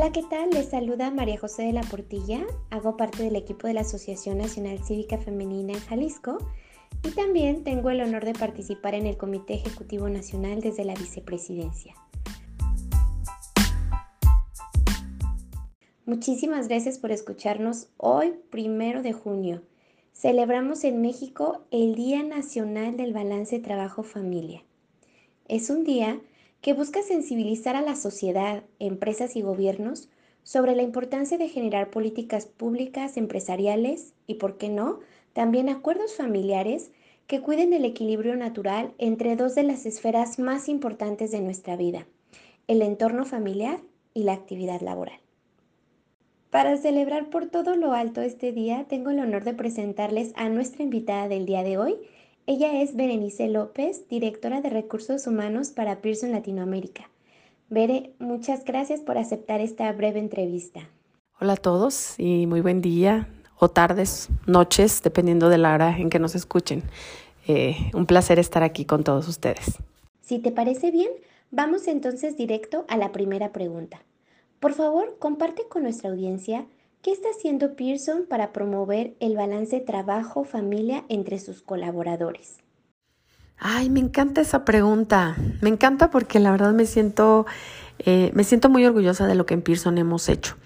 Hola, ¿qué tal? Les saluda María José de la Portilla. Hago parte del equipo de la Asociación Nacional Cívica Femenina en Jalisco y también tengo el honor de participar en el Comité Ejecutivo Nacional desde la Vicepresidencia. Muchísimas gracias por escucharnos hoy, primero de junio. Celebramos en México el Día Nacional del Balance Trabajo-Familia. Es un día que busca sensibilizar a la sociedad, empresas y gobiernos sobre la importancia de generar políticas públicas, empresariales y, por qué no, también acuerdos familiares que cuiden del equilibrio natural entre dos de las esferas más importantes de nuestra vida, el entorno familiar y la actividad laboral. Para celebrar por todo lo alto este día, tengo el honor de presentarles a nuestra invitada del día de hoy, ella es Berenice López, directora de Recursos Humanos para Pearson Latinoamérica. Bere, muchas gracias por aceptar esta breve entrevista. Hola a todos y muy buen día o tardes, noches, dependiendo de la hora en que nos escuchen. Eh, un placer estar aquí con todos ustedes. Si te parece bien, vamos entonces directo a la primera pregunta. Por favor, comparte con nuestra audiencia ¿Qué está haciendo Pearson para promover el balance trabajo-familia entre sus colaboradores? Ay, me encanta esa pregunta. Me encanta porque la verdad me siento, eh, me siento muy orgullosa de lo que en Pearson hemos hecho.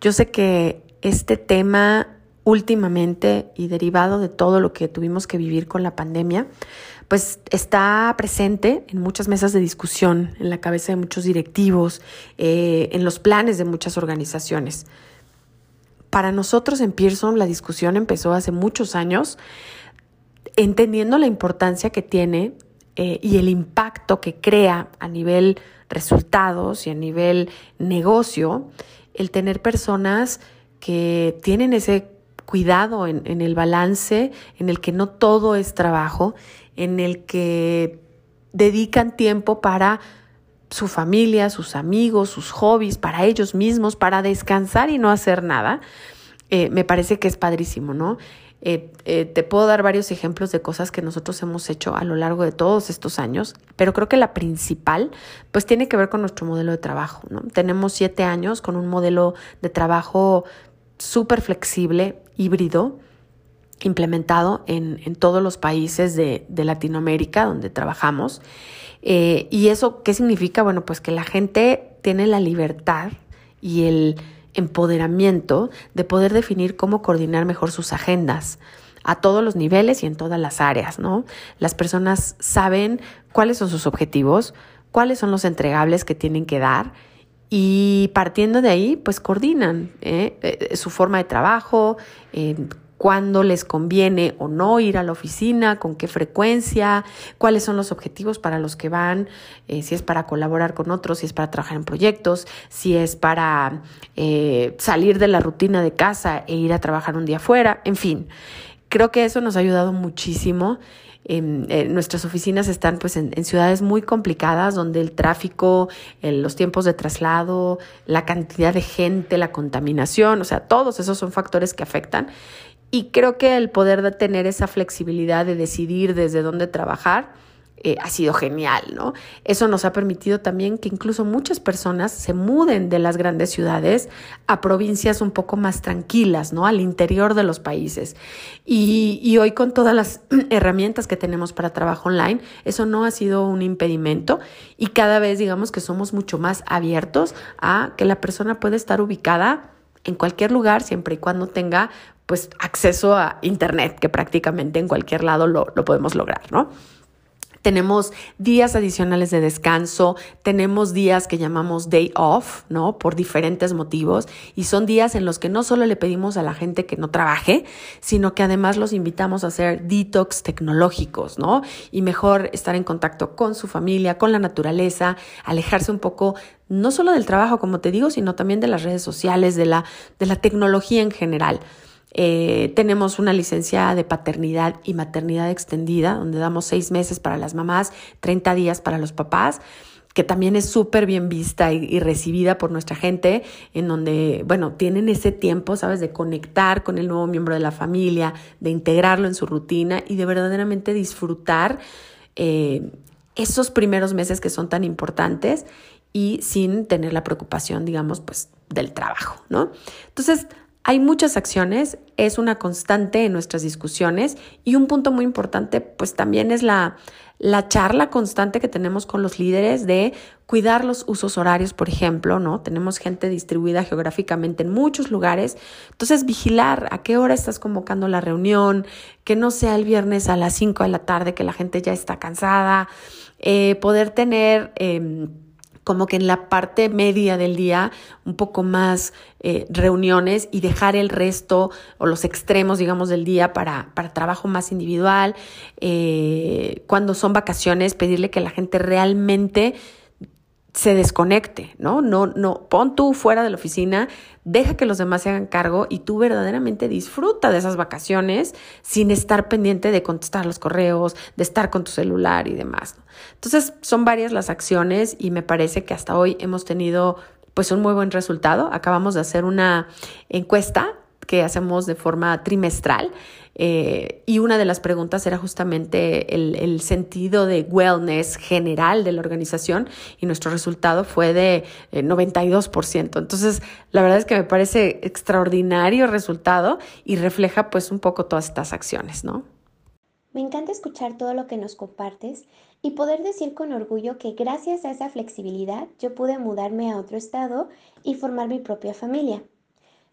Yo sé que este tema últimamente y derivado de todo lo que tuvimos que vivir con la pandemia, pues está presente en muchas mesas de discusión, en la cabeza de muchos directivos, eh, en los planes de muchas organizaciones. Para nosotros en Pearson la discusión empezó hace muchos años, entendiendo la importancia que tiene eh, y el impacto que crea a nivel resultados y a nivel negocio el tener personas que tienen ese cuidado en, en, el balance, en el que no todo es trabajo, en el que dedican tiempo para su familia, sus amigos, sus hobbies, para ellos mismos, para descansar y no hacer nada, eh, me parece que es padrísimo, ¿no? Eh, eh, te puedo dar varios ejemplos de cosas que nosotros hemos hecho a lo largo de todos estos años, pero creo que la principal, pues tiene que ver con nuestro modelo de trabajo, ¿no? Tenemos siete años con un modelo de trabajo súper flexible, híbrido, implementado en, todos los países de Latinoamérica donde trabajamos. Eh, ¿Y eso qué significa? Bueno, pues que la gente tiene la libertad y el empoderamiento de poder definir cómo coordinar mejor sus agendas a todos los niveles y en todas las áreas, ¿no? Las personas saben cuáles son sus objetivos, cuáles son los entregables que tienen que dar y partiendo de ahí, pues coordinan ¿eh? Eh, su forma de trabajo, cuándo les conviene o no ir a la oficina, con qué frecuencia, cuáles son los objetivos para los que van, eh, si es para colaborar con otros, si es para trabajar en proyectos, si es para eh, salir de la rutina de casa e ir a trabajar un día afuera, en fin. Creo que eso nos ha ayudado muchísimo. Eh, nuestras oficinas están pues en, ciudades muy complicadas donde el tráfico, los tiempos de traslado, la cantidad de gente, la contaminación, o sea, todos esos son factores que afectan y creo que el poder de tener esa flexibilidad de decidir desde dónde trabajar eh, ha sido genial, ¿no? Eso nos ha permitido también que incluso muchas personas se muden de las grandes ciudades a provincias un poco más tranquilas, ¿no? Al interior de los países. Y, y hoy con todas las herramientas que tenemos para trabajo online, eso no ha sido un impedimento y cada vez digamos que somos mucho más abiertos a que la persona puede estar ubicada en cualquier lugar siempre y cuando tenga pues acceso a internet, que prácticamente en cualquier lado lo, lo podemos lograr, ¿no? Tenemos días adicionales de descanso, tenemos días que llamamos day off, ¿no? Por diferentes motivos. Y son días en los que no solo le pedimos a la gente que no trabaje, sino que además los invitamos a hacer detox tecnológicos, ¿no? Y mejor estar en contacto con su familia, con la naturaleza, alejarse un poco no solo del trabajo, como te digo, sino también de las redes sociales, de la, de la tecnología en general. Eh, tenemos una licencia de paternidad y maternidad extendida, donde damos seis meses para las mamás, 30 días para los papás que también es súper bien vista y, recibida por nuestra gente, en donde, bueno, tienen ese tiempo, ¿sabes?, de conectar con el nuevo miembro de la familia, de integrarlo en su rutina y de verdaderamente disfrutar eh, esos primeros meses que son tan importantes y sin tener la preocupación, digamos, pues del trabajo, ¿no? Entonces, hay muchas acciones, es una constante en nuestras discusiones y un punto muy importante pues también es la, la charla constante que tenemos con los líderes de cuidar los usos horarios, por ejemplo, ¿no? Tenemos gente distribuida geográficamente en muchos lugares, entonces vigilar a qué hora estás convocando la reunión, que no sea el viernes a las 5 de la tarde, que la gente ya está cansada, eh, poder tener... Em, como que en la parte media del día un poco más eh, reuniones y dejar el resto o los extremos, digamos, del día para, para trabajo más individual. Eh, cuando son vacaciones, pedirle que la gente realmente se desconecte, ¿no? No, no, pon tú fuera de la oficina, deja que los demás se hagan cargo y tú verdaderamente disfruta de esas vacaciones sin estar pendiente de contestar los correos, de estar con tu celular y demás. Entonces, son varias las acciones y me parece que hasta hoy hemos tenido pues un muy buen resultado. Acabamos de hacer una encuesta que hacemos de forma trimestral. Eh, y una de las preguntas era justamente el, sentido de wellness general de la organización y nuestro resultado fue de 92%. Eh, Entonces, la verdad es que me parece extraordinario resultado y refleja pues un poco todas estas acciones, ¿no? Me encanta escuchar todo lo que nos compartes y poder decir con orgullo que gracias a esa flexibilidad yo pude mudarme a otro estado y formar mi propia familia.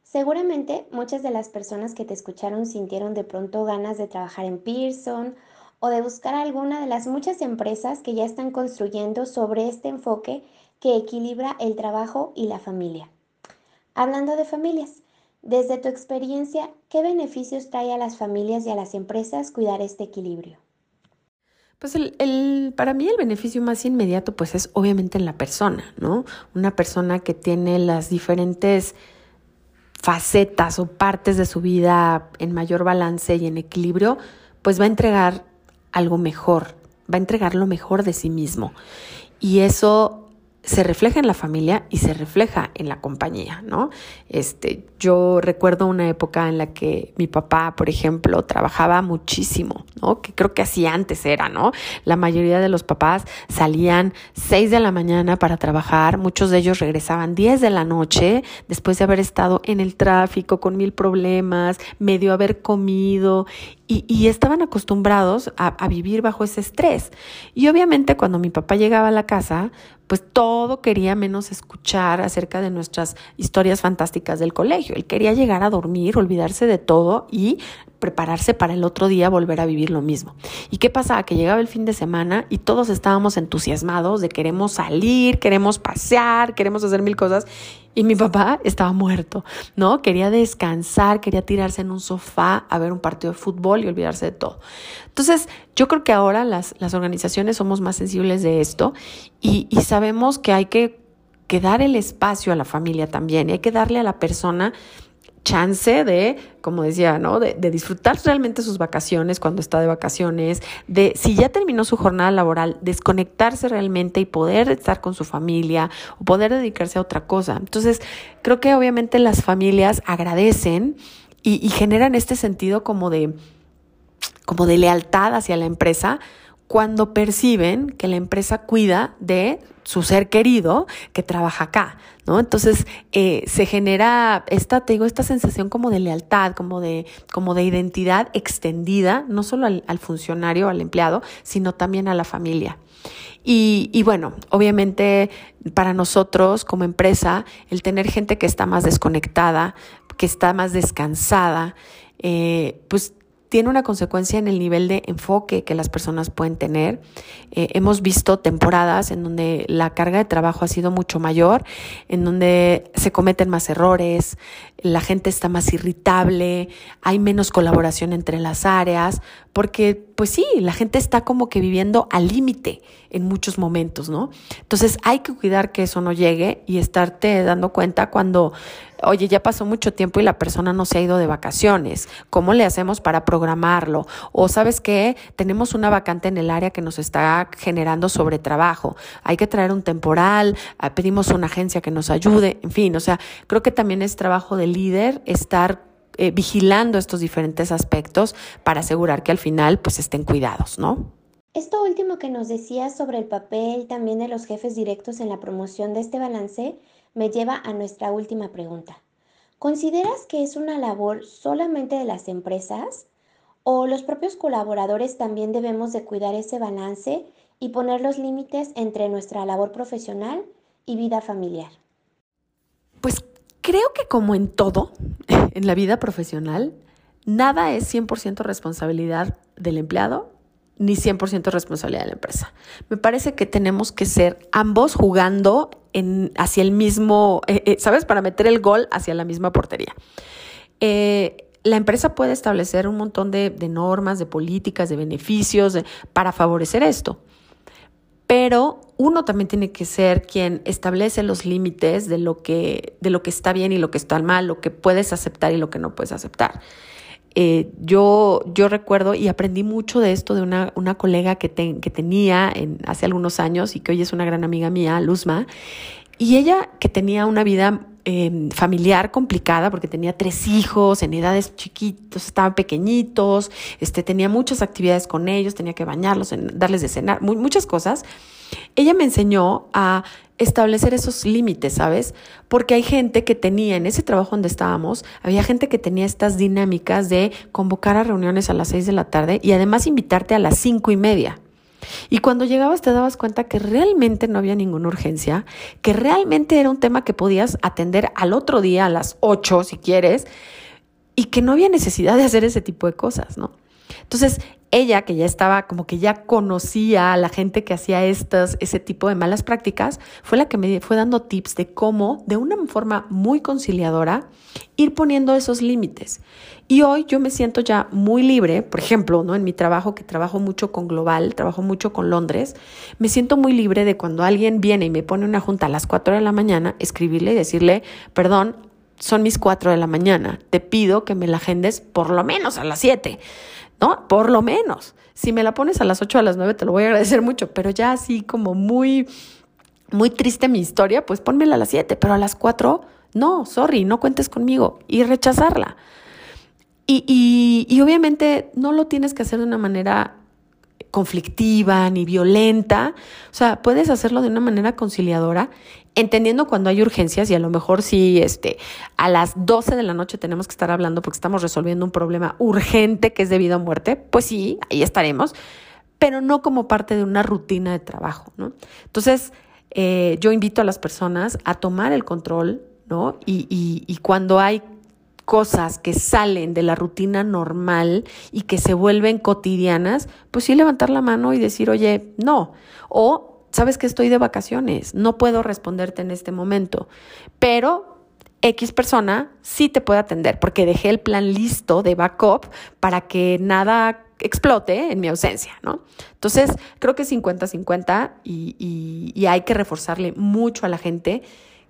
Seguramente muchas de las personas que te escucharon sintieron de pronto ganas de trabajar en Pearson o de buscar alguna de las muchas empresas que ya están construyendo sobre este enfoque que equilibra el trabajo y la familia. Hablando de familias, desde tu experiencia, ¿qué beneficios trae a las familias y a las empresas cuidar este equilibrio? Pues el, para mí el beneficio más inmediato pues es obviamente en la persona, ¿no? Una persona que tiene las diferentes facetas o partes de su vida en mayor balance y en equilibrio, pues va a entregar algo mejor, va a entregar lo mejor de sí mismo. Y eso se refleja en la familia y se refleja en la compañía, ¿no? Este, yo recuerdo una época en la que mi papá, por ejemplo, trabajaba muchísimo, ¿no? Que creo que así antes era, ¿no? La mayoría de los papás salían 6 de la mañana para trabajar, muchos de ellos regresaban 10 de la noche después de haber estado en el tráfico con mil problemas, medio haber comido y, estaban acostumbrados a, a, vivir bajo ese estrés. Y obviamente cuando mi papá llegaba a la casa, pues todo quería menos escuchar acerca de nuestras historias fantásticas del colegio. Él quería llegar a dormir, olvidarse de todo y prepararse para el otro día volver a vivir lo mismo. ¿Y qué pasaba? Que llegaba el fin de semana y todos estábamos entusiasmados de queremos salir, queremos pasear, queremos hacer mil cosas. Y mi papá estaba muerto, ¿no? Quería descansar, quería tirarse en un sofá a ver un partido de fútbol y olvidarse de todo. Entonces, yo creo que ahora las, las organizaciones somos más sensibles de esto y, y sabemos que hay que, que dar el espacio a la familia también y hay que darle a la persona chance de, como decía, ¿no? De, disfrutar realmente sus vacaciones cuando está de vacaciones, de si ya terminó su jornada laboral, desconectarse realmente y poder estar con su familia o poder dedicarse a otra cosa. Entonces, creo que obviamente las familias agradecen y, y generan este sentido como de, como de lealtad hacia la empresa cuando perciben que la empresa cuida de su ser querido que trabaja acá, ¿no? Entonces eh, se genera esta, te digo, esta sensación como de lealtad, como de, como de identidad extendida, no solo al, funcionario, al empleado, sino también a la familia. Y, y, bueno, obviamente para nosotros como empresa, el tener gente que está más desconectada, que está más descansada, eh, pues tiene una consecuencia en el nivel de enfoque que las personas pueden tener. Eh, hemos visto temporadas en donde la carga de trabajo ha sido mucho mayor, en donde se cometen más errores, la gente está más irritable, hay menos colaboración entre las áreas, porque pues sí, la gente está como que viviendo al límite en muchos momentos, ¿no? Entonces hay que cuidar que eso no llegue y estarte dando cuenta cuando, oye, ya pasó mucho tiempo y la persona no se ha ido de vacaciones, ¿cómo le hacemos para programarlo? O sabes qué, tenemos una vacante en el área que nos está generando sobre trabajo, hay que traer un temporal, ah, pedimos una agencia que nos ayude, en fin, o sea, creo que también es trabajo de líder estar eh, vigilando estos diferentes aspectos para asegurar que al final pues estén cuidados, ¿no? Esto último que nos decías sobre el papel también de los jefes directos en la promoción de este balance me lleva a nuestra última pregunta. ¿Consideras que es una labor solamente de las empresas o los propios colaboradores también debemos de cuidar ese balance y poner los límites entre nuestra labor profesional y vida familiar? Pues creo que como en todo en la vida profesional, nada es 100% responsabilidad del empleado ni 100% responsabilidad de la empresa. Me parece que tenemos que ser ambos jugando en, hacia el mismo, eh, eh, ¿sabes? Para meter el gol hacia la misma portería. Eh, la empresa puede establecer un montón de, normas, de políticas, de beneficios para favorecer esto. Pero uno también tiene que ser quien establece los límites de lo que, de lo que está bien y lo que está mal, lo que puedes aceptar y lo que no puedes aceptar. Eh, yo, yo recuerdo y aprendí mucho de esto de una, una colega que, que tenía en, hace algunos años y que hoy es una gran amiga mía, Luzma, y ella que tenía una vida em, familiar complicada porque tenía tres hijos en edades chiquitos, estaban pequeñitos, este, tenía muchas actividades con ellos, tenía que bañarlos, darles de cenar, muchas cosas. Ella me enseñó a establecer esos límites, ¿sabes? Porque hay gente que tenía, en ese trabajo donde estábamos, había gente que tenía estas dinámicas de convocar a reuniones a las seis de la tarde y además invitarte a las cinco y media. Y cuando llegabas te dabas cuenta que realmente no había ninguna urgencia, que realmente era un tema que podías atender al otro día a las ocho si quieres, y que no había necesidad de hacer ese tipo de cosas, ¿no? Entonces, ella, que ya estaba como que ya conocía a la gente que hacía estas, ese tipo de malas prácticas, fue la que me fue dando tips de cómo, de una forma muy conciliadora, ir poniendo esos límites. Y hoy yo me siento ya muy libre, por ejemplo, ¿no? en mi trabajo, que trabajo mucho con Global, trabajo mucho con Londres, me siento muy libre de cuando alguien viene y me pone una junta a las 4 de la mañana, escribirle y decirle, perdón, son mis 4 de la mañana, te pido que me la agendes por lo menos a las 7 ¿no? Por lo menos. Si me la pones a las 8 o a las 9 te lo voy a agradecer mucho, pero ya así como muy, muy triste mi historia, pues pónmela a las 7, pero a las 4, no, sorry, no cuentes conmigo y rechazarla. Y, y, y obviamente no lo tienes que hacer de una manera conflictiva ni violenta. O sea, puedes hacerlo de una manera conciliadora, entendiendo cuando hay urgencias y a lo mejor si este, a las 12 de la noche tenemos que estar hablando porque estamos resolviendo un problema urgente que es debido a muerte, pues sí, ahí estaremos, pero no como parte de una rutina de trabajo, ¿no? Entonces, eh, yo invito a las personas a tomar el control, ¿no? Y, y cuando hay cosas que salen de la rutina normal y que se vuelven cotidianas, pues sí levantar la mano y decir, oye, no. O, sabes que estoy de vacaciones, no puedo responderte en este momento, pero X persona sí te puede atender porque dejé el plan listo de backup para que nada explote en mi ausencia, ¿no? Entonces, creo que 50-50 y, y, y hay que reforzarle mucho a la gente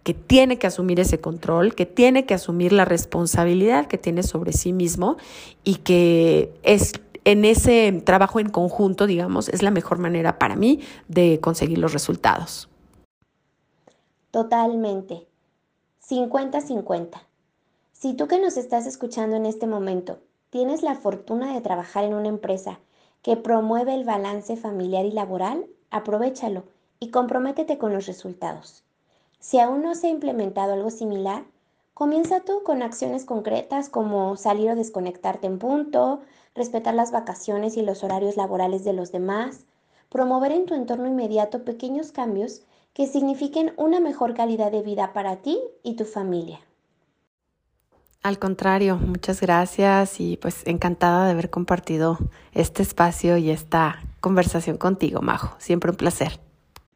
que tiene que asumir ese control, que tiene que asumir la responsabilidad que tiene sobre sí mismo y que es en ese trabajo en conjunto, digamos, es la mejor manera para mí de conseguir los resultados. Totalmente. 50-50. Si tú que nos estás escuchando en este momento tienes la fortuna de trabajar en una empresa que promueve el balance familiar y laboral, aprovechalo y comprométete con los resultados. Si aún no se ha implementado algo similar, comienza tú con acciones concretas como salir o desconectarte en punto, respetar las vacaciones y los horarios laborales de los demás, promover en tu entorno inmediato pequeños cambios que signifiquen una mejor calidad de vida para ti y tu familia. Al contrario, muchas gracias y pues encantada de haber compartido este espacio y esta conversación contigo, Majo. Siempre un placer.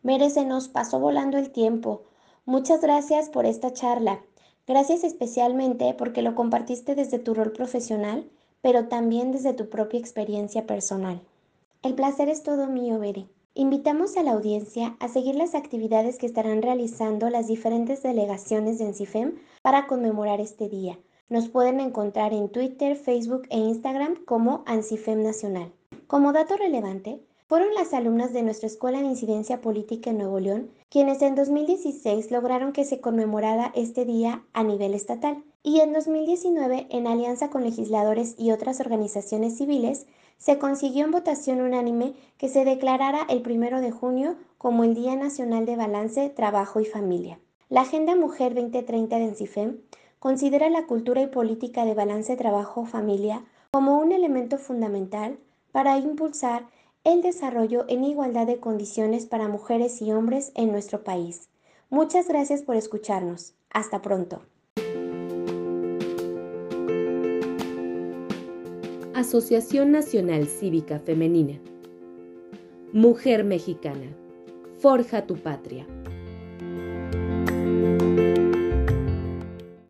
Merece, nos pasó volando el tiempo. Muchas gracias por esta charla. Gracias especialmente porque lo compartiste desde tu rol profesional, pero también desde tu propia experiencia personal. El placer es todo mío, Bere. Invitamos a la audiencia a seguir las actividades que estarán realizando las diferentes delegaciones de ENCIFEM para conmemorar este día. Nos pueden encontrar en Twitter, Facebook e Instagram como ANCIFEM Nacional. Como dato relevante, fueron las alumnas de nuestra Escuela de Incidencia Política en Nuevo León quienes en 2016 lograron que se conmemorara este día a nivel estatal y en 2019, en alianza con legisladores y otras organizaciones civiles, se consiguió en votación unánime que se declarara el primero de junio como el Día Nacional de Balance, Trabajo y Familia. La Agenda Mujer 2030 de ENCIFEM considera la cultura y política de balance trabajo-familia como un elemento fundamental para impulsar el desarrollo en igualdad de condiciones para mujeres y hombres en nuestro país. Muchas gracias por escucharnos. Hasta pronto. Asociación Nacional Cívica Femenina. Mujer Mexicana. Forja tu patria.